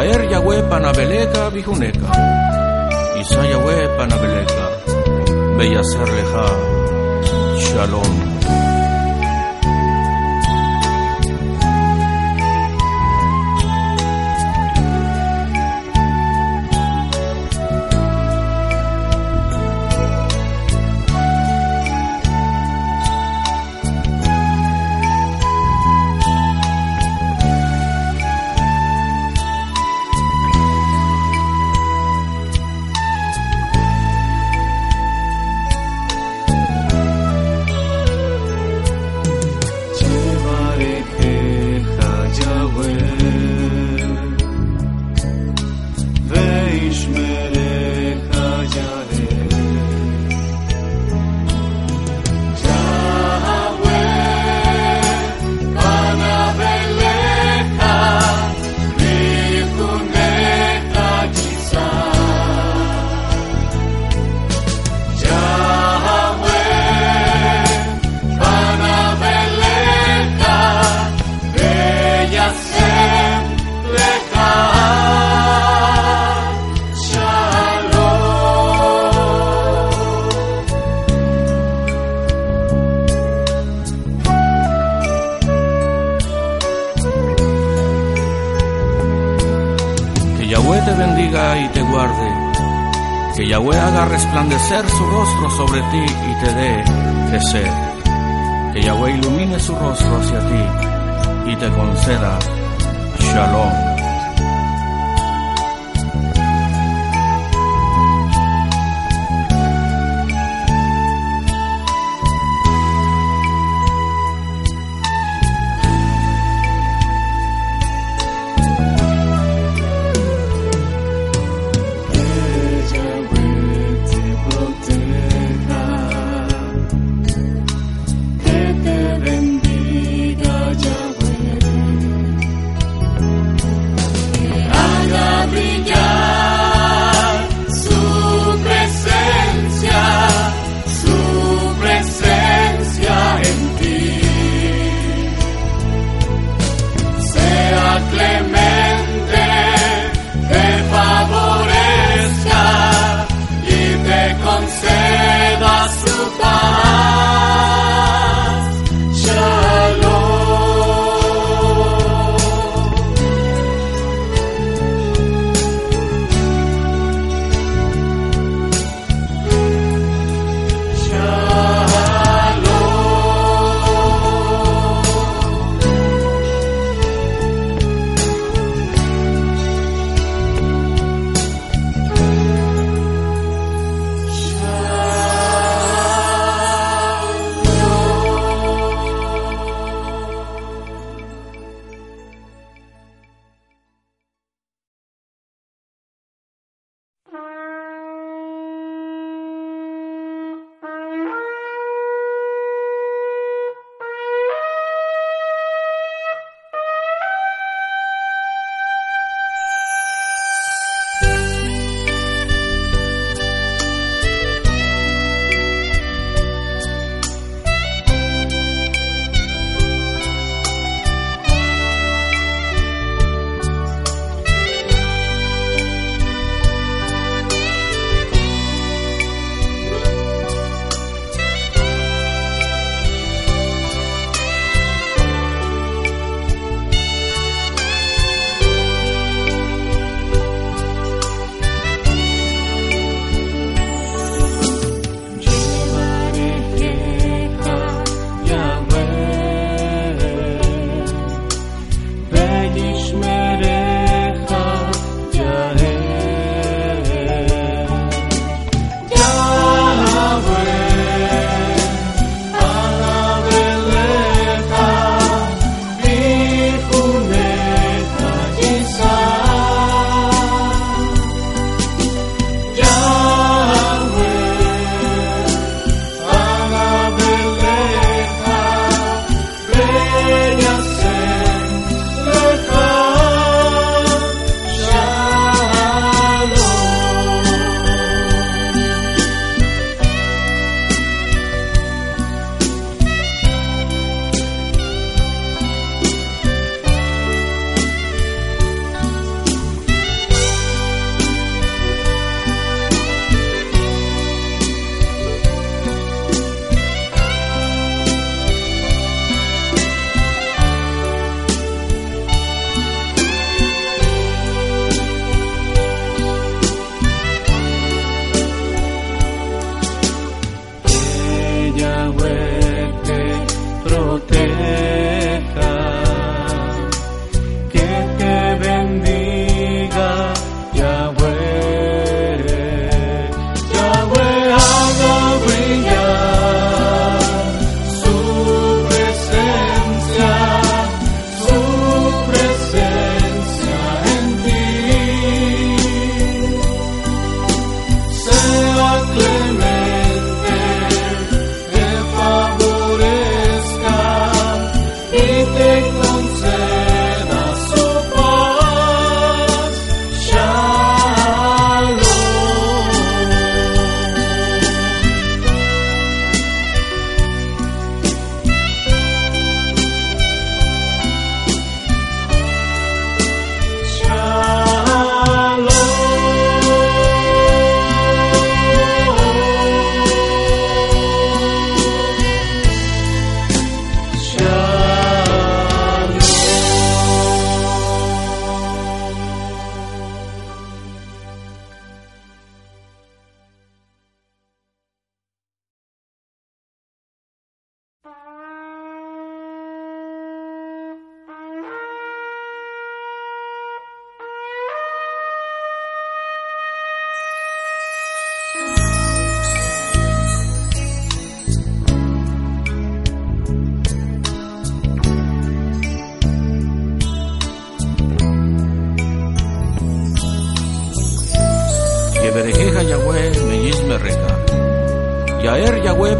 Yaer Yahweh panabeleka bijuneka. Isa Yahweh panabeleka. Beyaser leja. Shalom. Yahweh haga resplandecer su rostro sobre ti y te dé crecer. Que Yahweh ilumine su rostro hacia ti y te conceda shalom. 大。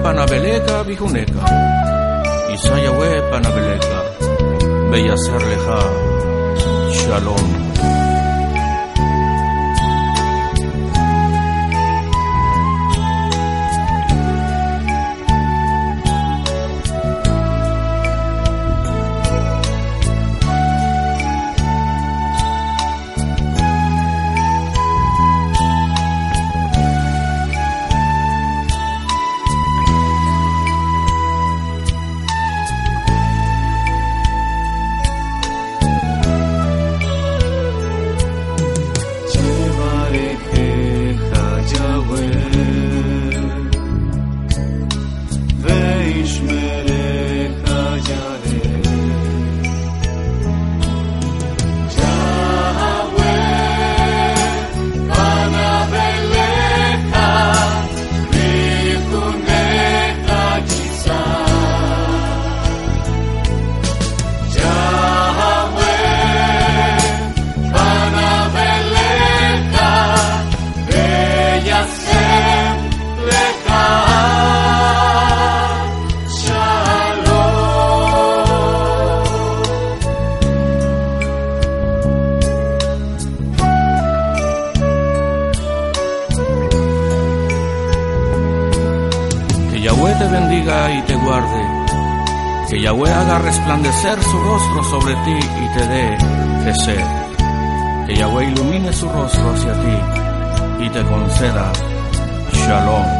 Yaer Yahweh panabeleka bijuneka. Isa Yahweh panabeleka. Beyaser leja. Shalom. Que Yahweh haga resplandecer su rostro sobre ti y te dé crecer. Que Yahweh ilumine su rostro hacia ti y te conceda shalom.